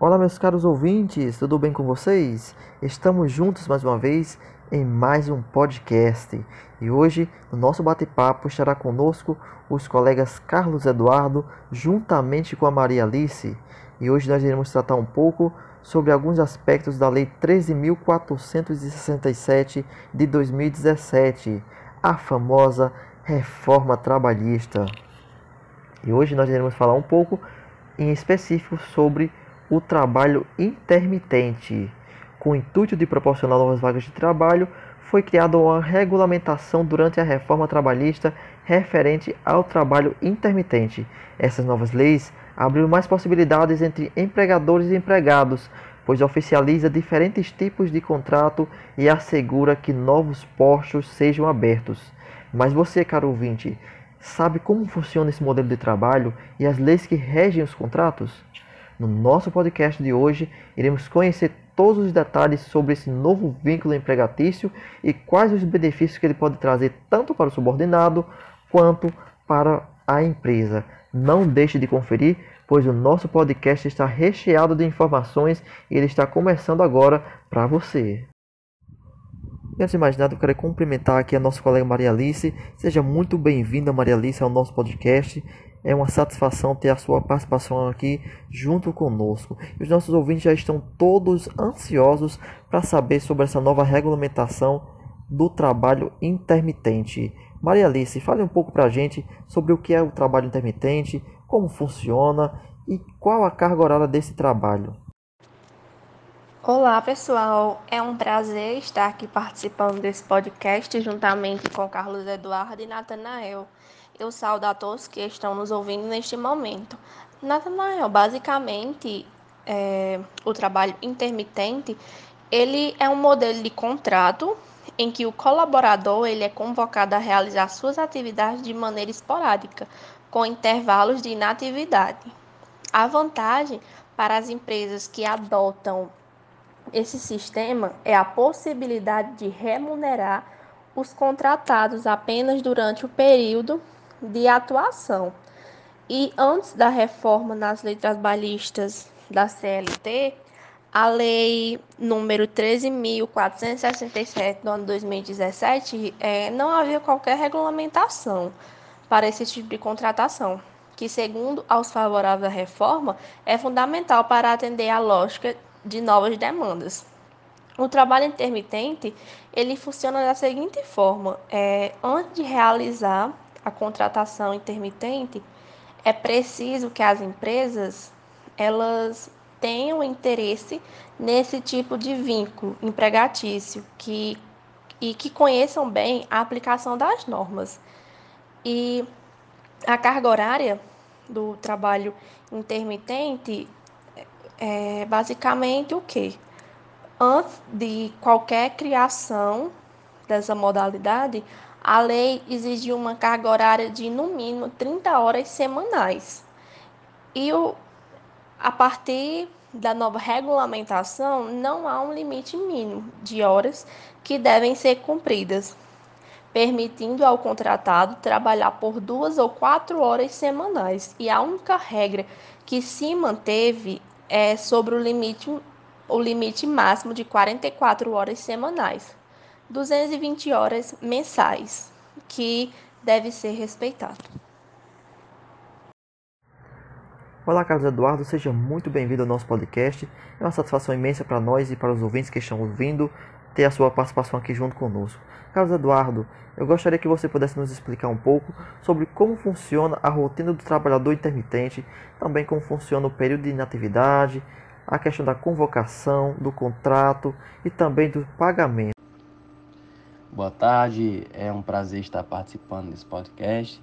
Olá, meus caros ouvintes, tudo bem com vocês? Estamos juntos mais uma vez em mais um podcast e hoje no nosso bate-papo estará conosco os colegas Carlos Eduardo juntamente com a Maria Alice e hoje nós iremos tratar um pouco sobre alguns aspectos da Lei 13.467 de 2017, a famosa reforma trabalhista. E hoje nós iremos falar um pouco em específico sobre o trabalho intermitente. Com o intuito de proporcionar novas vagas de trabalho, foi criada uma regulamentação durante a reforma trabalhista referente ao trabalho intermitente. Essas novas leis abriram mais possibilidades entre empregadores e empregados, pois oficializa diferentes tipos de contrato e assegura que novos postos sejam abertos. Mas você, caro ouvinte, sabe como funciona esse modelo de trabalho e as leis que regem os contratos? No nosso podcast de hoje, iremos conhecer todos os detalhes sobre esse novo vínculo empregatício e quais os benefícios que ele pode trazer tanto para o subordinado quanto para a empresa. Não deixe de conferir, pois o nosso podcast está recheado de informações e ele está começando agora para você. Antes de mais nada, eu quero cumprimentar aqui a nossa colega Maria Alice. Seja muito bem-vinda, Maria Alice, ao nosso podcast. É uma satisfação ter a sua participação aqui junto conosco. E os nossos ouvintes já estão todos ansiosos para saber sobre essa nova regulamentação do trabalho intermitente. Maria Alice, fale um pouco para a gente sobre o que é o trabalho intermitente, como funciona e qual a carga horária desse trabalho. Olá, pessoal. É um prazer estar aqui participando desse podcast juntamente com Carlos Eduardo e Natanael. Eu saúdo a todos que estão nos ouvindo neste momento. Natanael, basicamente, é, o trabalho intermitente, ele é um modelo de contrato em que o colaborador ele é convocado a realizar suas atividades de maneira esporádica, com intervalos de inatividade. A vantagem para as empresas que adotam esse sistema é a possibilidade de remunerar os contratados apenas durante o período de atuação. E antes da reforma nas leis trabalhistas da CLT, a lei número 13.467 do ano 2017 é, não havia qualquer regulamentação para esse tipo de contratação, que, segundo aos favoráveis à reforma, é fundamental para atender à lógica de novas demandas. O trabalho intermitente ele funciona da seguinte forma: é, antes de realizar a contratação intermitente, é preciso que as empresas elas tenham interesse nesse tipo de vínculo empregatício que, e que conheçam bem a aplicação das normas. E a carga horária do trabalho intermitente é basicamente o que? Antes de qualquer criação dessa modalidade, a lei exigiu uma carga horária de no mínimo 30 horas semanais. E o, a partir da nova regulamentação, não há um limite mínimo de horas que devem ser cumpridas, permitindo ao contratado trabalhar por duas ou quatro horas semanais. E a única regra que se manteve é sobre o limite, o limite máximo de 44 horas semanais. 220 horas mensais, que deve ser respeitado. Olá, Carlos Eduardo, seja muito bem-vindo ao nosso podcast. É uma satisfação imensa para nós e para os ouvintes que estão ouvindo ter a sua participação aqui junto conosco. Carlos Eduardo, eu gostaria que você pudesse nos explicar um pouco sobre como funciona a rotina do trabalhador intermitente, também como funciona o período de inatividade, a questão da convocação, do contrato e também do pagamento. Boa tarde, é um prazer estar participando desse podcast,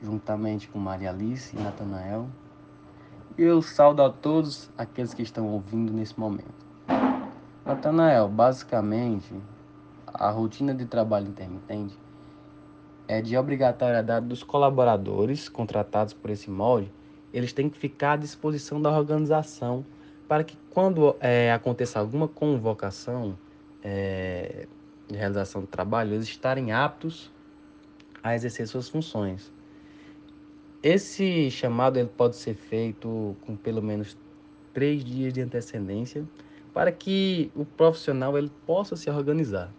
juntamente com Maria Alice e Natanael. Eu saúdo a todos aqueles que estão ouvindo nesse momento. Natanael, basicamente, a rotina de trabalho intermitente é de obrigatoriedade dos colaboradores contratados por esse molde, eles têm que ficar à disposição da organização para que quando é, aconteça alguma convocação, é, de realização do trabalho, eles estarem aptos a exercer suas funções. Esse chamado ele pode ser feito com pelo menos três dias de antecedência para que o profissional ele possa se organizar.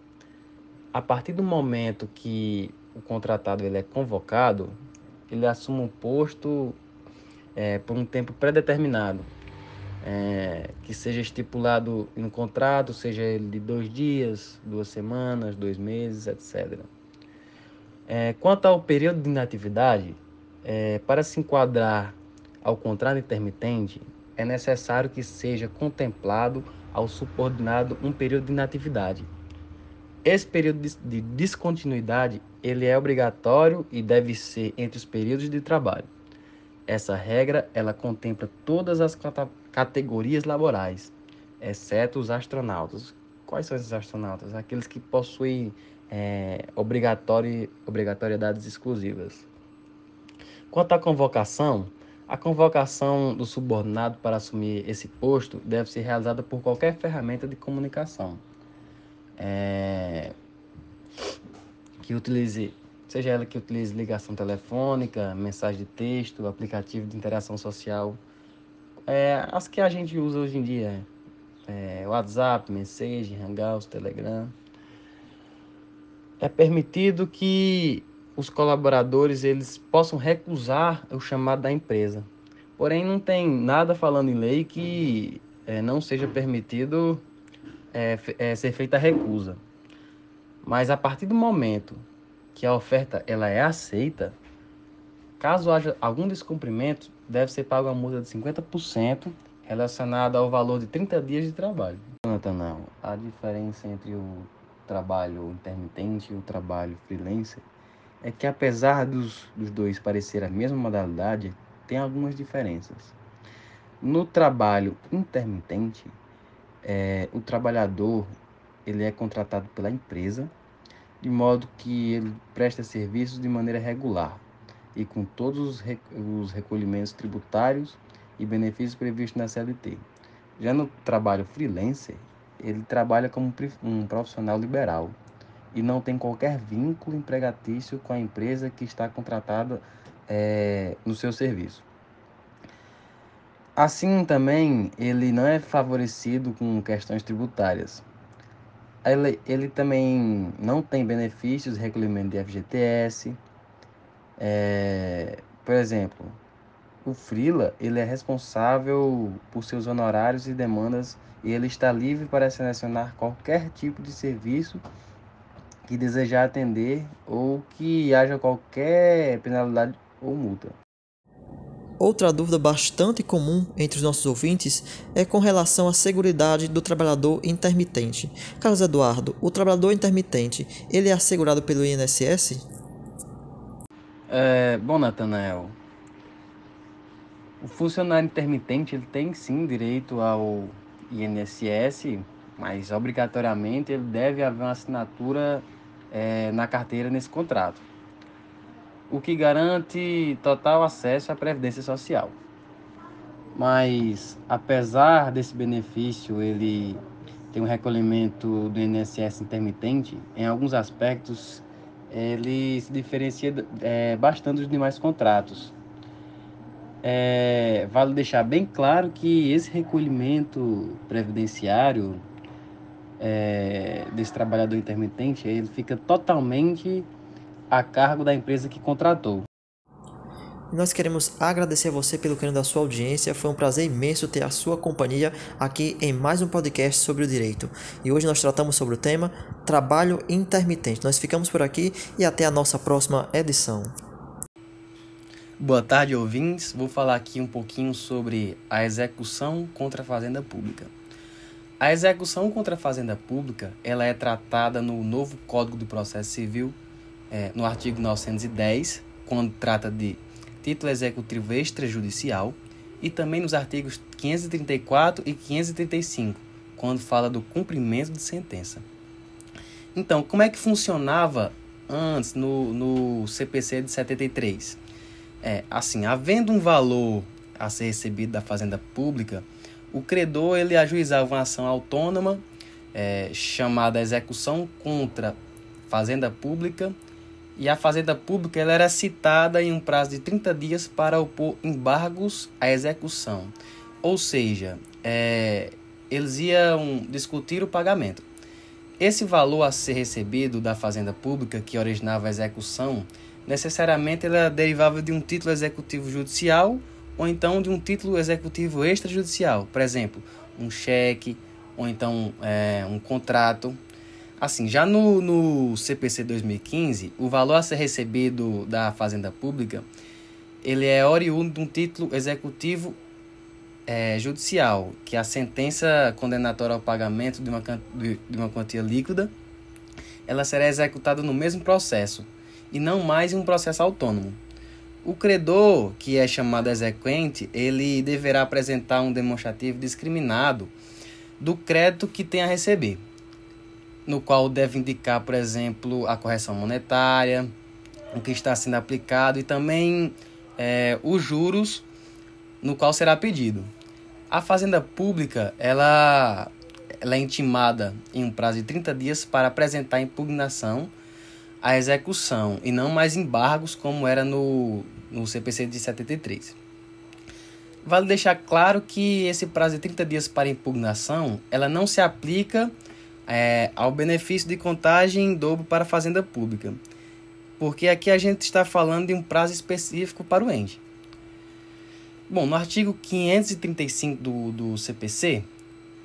A partir do momento que o contratado ele é convocado, ele assume um posto é, por um tempo predeterminado, é, que seja estipulado em um contrato, seja ele de dois dias, duas semanas, dois meses, etc. É, quanto ao período de inatividade, é, para se enquadrar ao contrato intermitente, é necessário que seja contemplado ao subordinado um período de inatividade. Esse período de descontinuidade ele é obrigatório e deve ser entre os períodos de trabalho. Essa regra ela contempla todas as categorias laborais, exceto os astronautas. Quais são esses astronautas? Aqueles que possuem é, obrigatoriedades exclusivas. Quanto à convocação, a convocação do subordinado para assumir esse posto deve ser realizada por qualquer ferramenta de comunicação é, que utilize, seja ela que utilize ligação telefônica, mensagem de texto, aplicativo de interação social, é, as que a gente usa hoje em dia, é, WhatsApp, Message, Hangouts, Telegram. É permitido que os colaboradores eles possam recusar o chamado da empresa. Porém, não tem nada falando em lei que é, não seja permitido é, é, ser feita a recusa. Mas a partir do momento que a oferta ela é aceita, caso haja algum descumprimento, deve ser pago uma multa de 50% relacionada ao valor de 30 dias de trabalho. Natanel, a diferença entre o trabalho intermitente e o trabalho freelancer é que apesar dos, dos dois parecer a mesma modalidade, tem algumas diferenças. No trabalho intermitente, é, o trabalhador ele é contratado pela empresa de modo que ele presta serviços de maneira regular e com todos os, os recolhimentos tributários e benefícios previstos na CLT. Já no trabalho freelancer, ele trabalha como um profissional liberal e não tem qualquer vínculo empregatício com a empresa que está contratada é, no seu serviço. Assim também, ele não é favorecido com questões tributárias. Ele, ele também não tem benefícios recolhimento de FGTS. É, por exemplo, o Frila ele é responsável por seus honorários e demandas e ele está livre para selecionar qualquer tipo de serviço que desejar atender ou que haja qualquer penalidade ou multa. Outra dúvida bastante comum entre os nossos ouvintes é com relação à segurança do trabalhador intermitente. Carlos Eduardo, o trabalhador intermitente, ele é assegurado pelo INSS? É, bom, Natanael, o funcionário intermitente ele tem sim direito ao INSS, mas obrigatoriamente ele deve haver uma assinatura é, na carteira nesse contrato o que garante total acesso à Previdência Social. Mas, apesar desse benefício, ele tem um recolhimento do INSS intermitente, em alguns aspectos ele se diferencia é, bastante dos demais contratos. É, vale deixar bem claro que esse recolhimento previdenciário é, desse trabalhador intermitente ele fica totalmente a cargo da empresa que contratou. Nós queremos agradecer a você pelo carinho da sua audiência. Foi um prazer imenso ter a sua companhia aqui em mais um podcast sobre o direito. E hoje nós tratamos sobre o tema trabalho intermitente. Nós ficamos por aqui e até a nossa próxima edição. Boa tarde, ouvintes. Vou falar aqui um pouquinho sobre a execução contra a fazenda pública. A execução contra a fazenda pública, ela é tratada no novo Código do Processo Civil é, no artigo 910, quando trata de título executivo extrajudicial, e também nos artigos 534 e 535, quando fala do cumprimento de sentença. Então, como é que funcionava antes no, no CPC de 73? É, assim, havendo um valor a ser recebido da fazenda pública, o credor ele ajuizava uma ação autônoma é, chamada execução contra fazenda pública e a Fazenda Pública ela era citada em um prazo de 30 dias para opor embargos à execução. ou seja, é, eles iam discutir o pagamento. Esse valor a ser recebido da fazenda pública que originava a execução necessariamente ela derivava de um título executivo judicial ou então de um título executivo extrajudicial, por exemplo, um cheque ou então é, um contrato. Assim, já no, no CPC 2015, o valor a ser recebido da fazenda pública ele é oriundo de um título executivo é, judicial, que é a sentença condenatória ao pagamento de uma, de uma quantia líquida, ela será executada no mesmo processo, e não mais em um processo autônomo. O credor, que é chamado exequente, ele deverá apresentar um demonstrativo discriminado do crédito que tem a receber, no qual deve indicar, por exemplo, a correção monetária, o que está sendo aplicado e também é, os juros no qual será pedido. A fazenda pública, ela, ela é intimada em um prazo de 30 dias para apresentar impugnação à execução e não mais embargos como era no, no CPC de 73. Vale deixar claro que esse prazo de 30 dias para impugnação, ela não se aplica é, ao benefício de contagem em dobro para a fazenda pública, porque aqui a gente está falando de um prazo específico para o ente. Bom, no artigo 535 do, do CPC,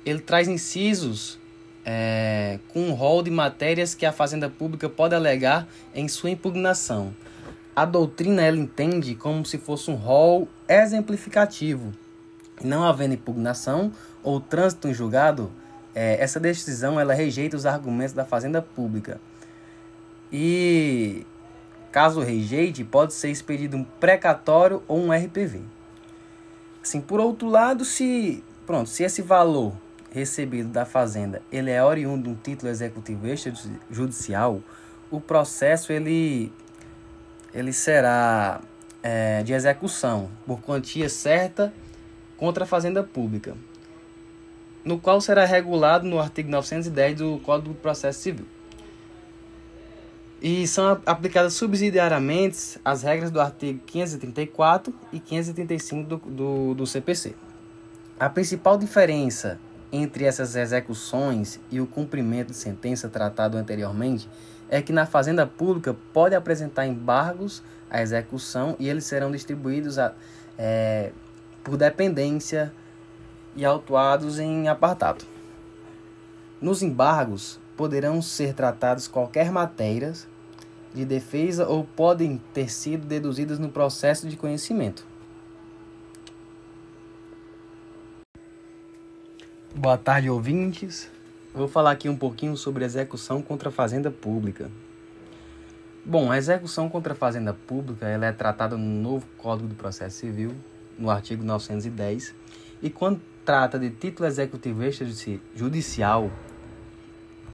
ele traz incisos é, com um rol de matérias que a Fazenda Pública pode alegar em sua impugnação. A doutrina ela entende como se fosse um rol exemplificativo. Não havendo impugnação ou trânsito em julgado, é, essa decisão ela rejeita os argumentos da Fazenda Pública. E caso rejeite, pode ser expedido um precatório ou um RPV. Assim, por outro lado, se pronto, se esse valor recebido da fazenda ele é oriundo de um título executivo extrajudicial, o processo ele ele será é, de execução por quantia certa contra a fazenda pública, no qual será regulado no artigo 910 do Código do Processo Civil e são aplicadas subsidiariamente as regras do artigo 534 e 535 do, do, do CPC. A principal diferença entre essas execuções e o cumprimento de sentença tratado anteriormente é que na fazenda pública pode apresentar embargos à execução e eles serão distribuídos a, é, por dependência e autuados em apartado. Nos embargos, poderão ser tratados qualquer matérias de defesa ou podem ter sido deduzidas no processo de conhecimento. Boa tarde, ouvintes. Vou falar aqui um pouquinho sobre execução contra a fazenda pública. Bom, a execução contra a fazenda pública ela é tratada no novo Código do Processo Civil, no artigo 910, e quando trata de título executivo extrajudicial,